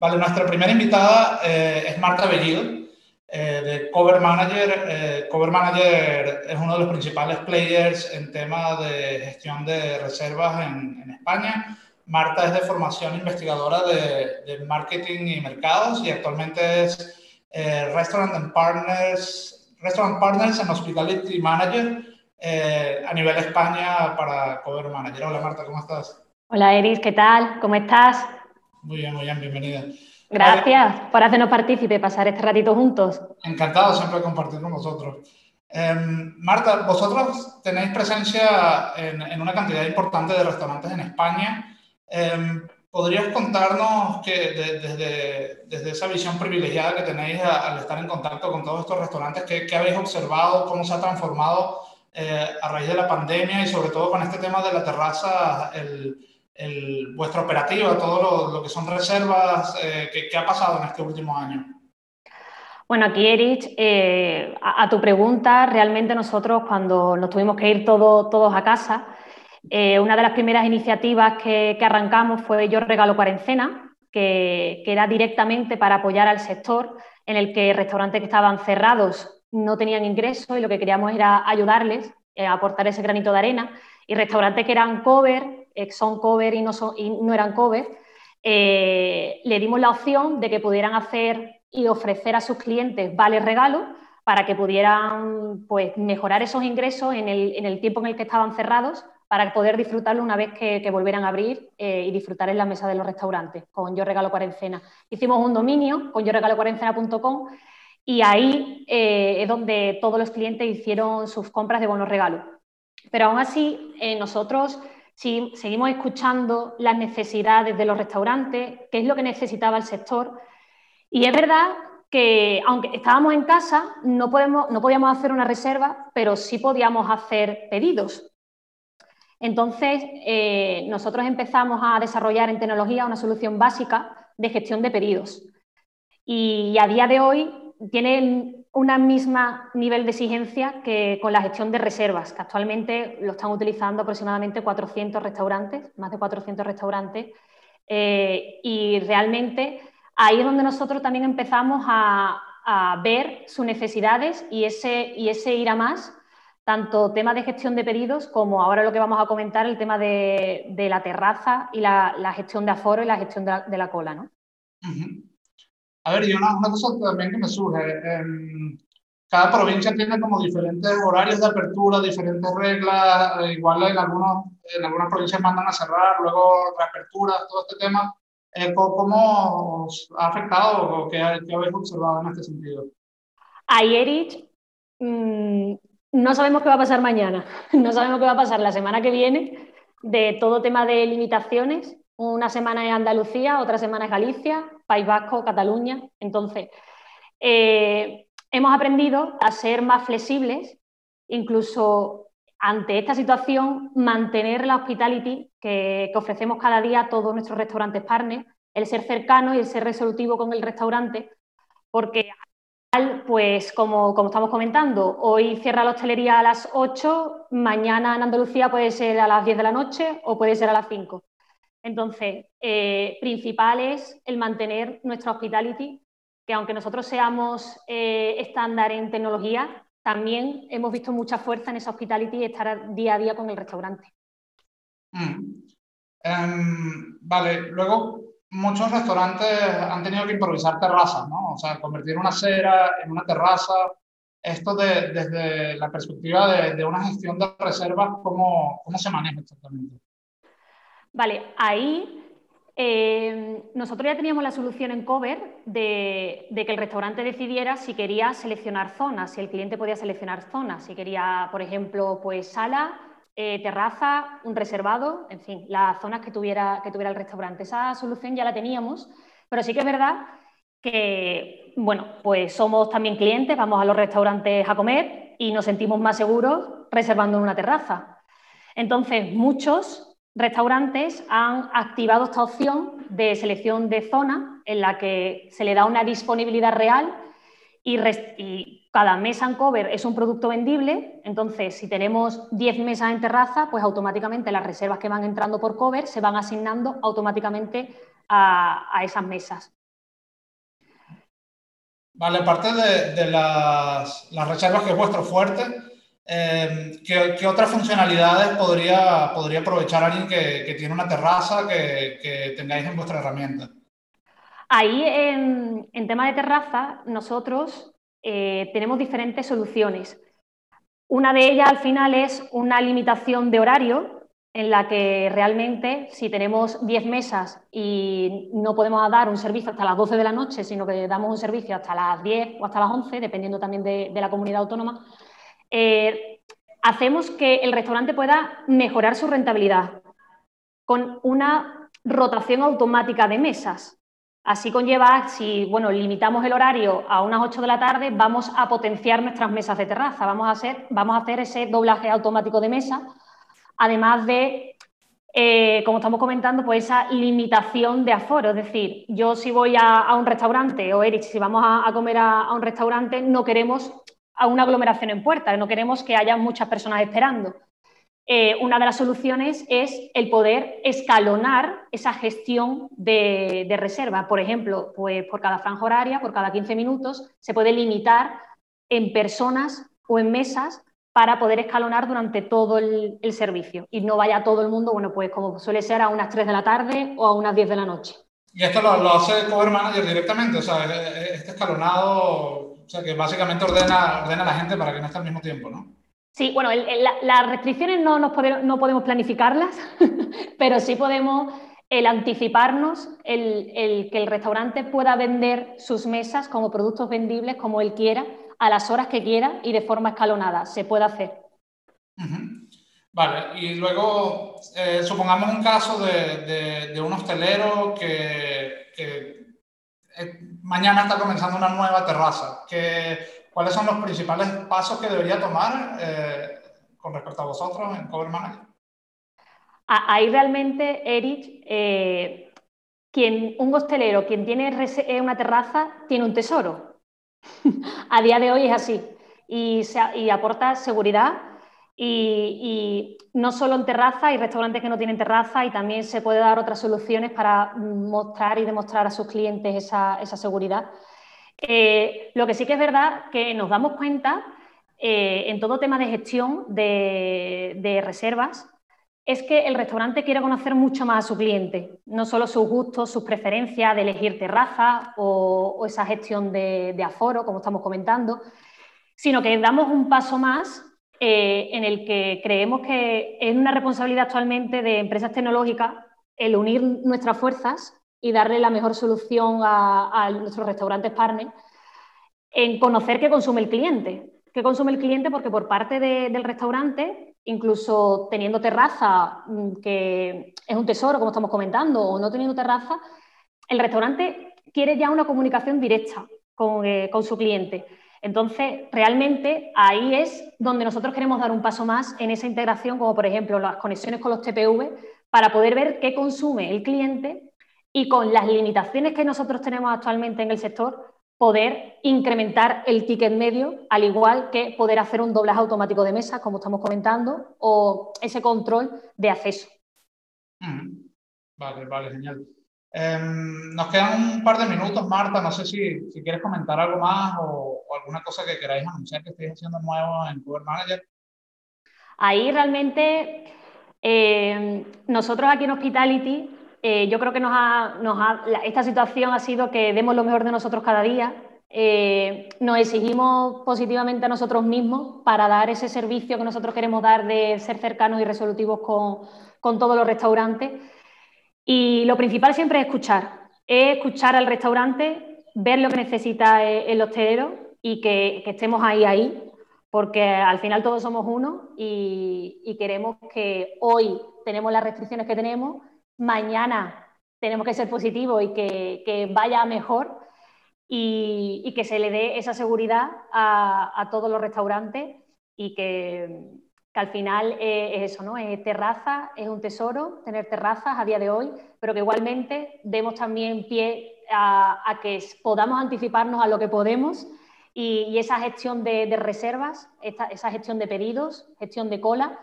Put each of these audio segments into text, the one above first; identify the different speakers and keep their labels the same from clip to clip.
Speaker 1: Vale, nuestra primera invitada eh, es Marta Bellido, eh, de Cover Manager. Eh, Cover Manager es uno de los principales players en tema de gestión de reservas en, en España. Marta es de formación investigadora de, de, marketing y mercados y actualmente es Restaurant and Partners, Restaurant Partners and Hospitality Manager a nivel España para Cover Manager. Hola Marta, ¿cómo estás?
Speaker 2: Hola Eris, ¿qué tal? ¿Cómo estás?
Speaker 1: Muy bien, muy bien, bienvenida.
Speaker 2: Gracias por hacernos partícipe, pasar este ratito juntos.
Speaker 1: Encantado siempre de compartir con vosotros. Eh, Marta, vosotros tenéis presencia en, en, una cantidad importante de restaurantes en España. Eh, ¿Podrías contarnos que de, desde, desde, esa visión privilegiada que tenéis a, al estar en contacto con todos estos restaurantes, qué, qué habéis observado, cómo se ha transformado eh, a raíz de la pandemia y sobre todo con este tema de la terraza, el, el, vuestra operativa, todo lo, que son reservas, eh, ¿qué, ¿qué, ha pasado en este último año?
Speaker 2: Bueno, aquí, Erich, eh, a, tu pregunta, realmente nosotros cuando nos tuvimos que ir todo, todos a casa, eh, una de las primeras iniciativas que, arrancamos fue Yo Regalo Cuarentena, que, que era directamente para apoyar al sector en el que restaurantes que estaban cerrados no tenían ingresos y lo que queríamos era ayudarles eh, a aportar ese granito de arena y restaurantes que eran cover eh, son cover y no, eran cover, eh, le dimos la opción de que pudieran hacer y ofrecer a sus clientes vales regalos para que pudieran pues, mejorar esos ingresos en el, tiempo en el que estaban cerrados para poder disfrutarlo una vez que, volvieran a abrir eh, y disfrutar en la mesa de los restaurantes con Yo Regalo Cuarentena. Hicimos un dominio con yo regalo cuarentena.com y ahí eh, es donde todos los clientes hicieron sus compras de bonos regalos. Pero aún así, eh, nosotros si seguimos escuchando las necesidades de los restaurantes, qué es lo que necesitaba el sector. Y es verdad que, aunque estábamos en casa, no, podemos, no podíamos hacer una reserva, pero sí podíamos hacer pedidos. Entonces, eh, nosotros empezamos a desarrollar en tecnología una solución básica de gestión de pedidos. Y a día de hoy tiene una misma nivel de exigencia que con la gestión de reservas, que actualmente lo están utilizando aproximadamente 400 restaurantes, más de 400 restaurantes, eh, y realmente ahí es donde nosotros también empezamos a, a, ver sus necesidades y ese, y ese ir a más, tanto tema de gestión de pedidos como ahora lo que vamos a comentar, el tema de, de la terraza y la, la, gestión de aforo y la gestión de la, de la cola. ¿no?
Speaker 1: Uh -huh. A ver, y una, una, cosa también que me surge, eh, cada provincia tiene como diferentes horarios de apertura, diferentes reglas, eh, igual en, algunos, en algunas provincias mandan a cerrar, luego reaperturas, todo este tema. Eh, ¿Cómo os ha afectado o qué, qué, habéis observado en este sentido?
Speaker 2: Erich, mmm, no sabemos qué va a pasar mañana, no sabemos qué va a pasar la semana que viene de todo tema de limitaciones. Una semana es Andalucía, otra semana es Galicia, País Vasco, Cataluña. Entonces, eh, hemos aprendido a ser más flexibles, incluso ante esta situación, mantener la hospitality que, ofrecemos cada día a todos nuestros restaurantes partners, el ser cercano y el ser resolutivo con el restaurante, porque pues como, como, estamos comentando, hoy cierra la hostelería a las 8, mañana en Andalucía puede ser a las 10 de la noche o puede ser a las 5. Entonces, eh, principal es el mantener nuestra hospitality, que aunque nosotros seamos eh, estándar en tecnología, también hemos visto mucha fuerza en esa hospitality y estar día a día con el restaurante.
Speaker 1: Mm. Um, vale, luego muchos restaurantes han tenido que improvisar terrazas, ¿no? O sea, convertir una acera en una terraza. Esto de, desde la perspectiva de, de, una gestión de reservas, ¿cómo, cómo se maneja exactamente?
Speaker 2: Vale, ahí eh, nosotros ya teníamos la solución en Cover de, que el restaurante decidiera si quería seleccionar zonas, si el cliente podía seleccionar zonas, si quería, por ejemplo, pues sala, eh, terraza, un reservado, en fin, las zonas que tuviera, que tuviera el restaurante. Esa solución ya la teníamos, pero sí que es verdad que, bueno, pues somos también clientes, vamos a los restaurantes a comer y nos sentimos más seguros reservando en una terraza. Entonces, muchos restaurantes han activado esta opción de selección de zona en la que se le da una disponibilidad real y, cada mesa en cover es un producto vendible, entonces si tenemos 10 mesas en terraza, pues automáticamente las reservas que van entrando por cover se van asignando automáticamente a, esas mesas.
Speaker 1: Vale, aparte de, las, reservas que es vuestro fuerte, eh, ¿qué, otras funcionalidades podría, podría aprovechar alguien que, tiene una terraza que, tengáis en vuestra herramienta?
Speaker 2: Ahí, en, tema de terraza, nosotros eh, tenemos diferentes soluciones. Una de ellas, al final, es una limitación de horario en la que realmente si tenemos 10 mesas y no podemos dar un servicio hasta las 12 de la noche, sino que damos un servicio hasta las 10 o hasta las 11, dependiendo también de, la comunidad autónoma, eh, hacemos que el restaurante pueda mejorar su rentabilidad con una rotación automática de mesas. Así conlleva, si bueno, limitamos el horario a unas 8 de la tarde, vamos a potenciar nuestras mesas de terraza, vamos a hacer, ese doblaje automático de mesas además de, eh, como estamos comentando, pues esa limitación de aforo. Es decir, yo si voy a, un restaurante, o Erich, si vamos a, comer a, un restaurante, no queremos a una aglomeración en puertas, no queremos que haya muchas personas esperando. Eh, una de las soluciones es el poder escalonar esa gestión de, reserva. Por ejemplo, pues por cada franja horaria, por cada 15 minutos, se puede limitar en personas o en mesas para poder escalonar durante todo el, servicio y no vaya todo el mundo, bueno, pues como suele ser a unas 3 de la tarde o a unas 10 de la noche.
Speaker 1: Y esto lo, hace Cover Manager directamente, o sea, este escalonado, o sea, que básicamente ordena, ordena a la gente para que no esté al mismo tiempo, ¿no?
Speaker 2: Sí, bueno, las restricciones no, nos podemos, no podemos planificarlas, pero sí podemos el anticiparnos, el, el, que el restaurante pueda vender sus mesas como productos vendibles como él quiera a las horas que quiera y de forma escalonada. Se puede hacer.
Speaker 1: Vale, y luego eh, supongamos un caso de, un hostelero que, eh, mañana está comenzando una nueva terraza. ¿Cuáles son los principales pasos que debería tomar eh, con respecto a vosotros en Cover Manager?
Speaker 2: Ahí realmente, Eric, quien, un hostelero, quien tiene una terraza, tiene un tesoro a día de hoy es así y, aporta seguridad y, no solo en terraza, hay restaurantes que no tienen terraza y también se puede dar otras soluciones para mostrar y demostrar a sus clientes esa, seguridad. Eh, lo que sí que es verdad que nos damos cuenta eh, en todo tema de gestión de reservas es que el restaurante quiere conocer mucho más a su cliente, no solo sus gustos, sus preferencias de elegir terraza o, esa gestión de, aforo, como estamos comentando, sino que damos un paso más eh, en el que creemos que es una responsabilidad actualmente de empresas tecnológicas el unir nuestras fuerzas y darle la mejor solución a, nuestros restaurantes partners en conocer qué consume el cliente. ¿Qué consume el cliente? Porque por parte del restaurante incluso teniendo terraza, mm, que es un tesoro, como estamos comentando, o no teniendo terraza, el restaurante quiere ya una comunicación directa con, eh, su cliente. Entonces, realmente ahí es donde nosotros queremos dar un paso más en esa integración, como por ejemplo las conexiones con los TPV, para poder ver qué consume el cliente y con las limitaciones que nosotros tenemos actualmente en el sector, poder incrementar el ticket medio, al igual que poder hacer un doblaje automático de mesa, como estamos comentando, o ese control de acceso.
Speaker 1: Vale, vale, genial. Em, nos quedan un par de minutos, Marta. No sé si, quieres comentar algo más o, alguna cosa que queráis anunciar que estéis haciendo nuevo en Google Manager.
Speaker 2: Ahí realmente em, nosotros aquí en Hospitality eh, yo creo que nos esta situación ha sido que demos lo mejor de nosotros cada día. Eh, nos exigimos positivamente a nosotros mismos para dar ese servicio que nosotros queremos dar de ser cercanos y resolutivos con, todos los restaurantes. Y lo principal siempre es escuchar, es escuchar al restaurante, ver lo que necesita el hostelero y que, estemos ahí, ahí, porque al final todos somos uno y queremos que hoy tenemos las restricciones que tenemos, mañana tenemos que ser positivos y que, vaya mejor y, que se le dé esa seguridad a, todos los restaurantes y que, al final es eso, ¿no? Es terraza, es un tesoro tener terrazas a día de hoy, pero que igualmente demos también pie a, que podamos anticiparnos a lo que podemos y, esa gestión de, reservas, esa gestión de pedidos, gestión de cola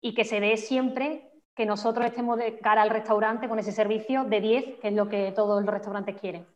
Speaker 2: y que se dé siempre que nosotros estemos de cara al restaurante con ese servicio de 10, que es lo que todos los restaurantes quieren.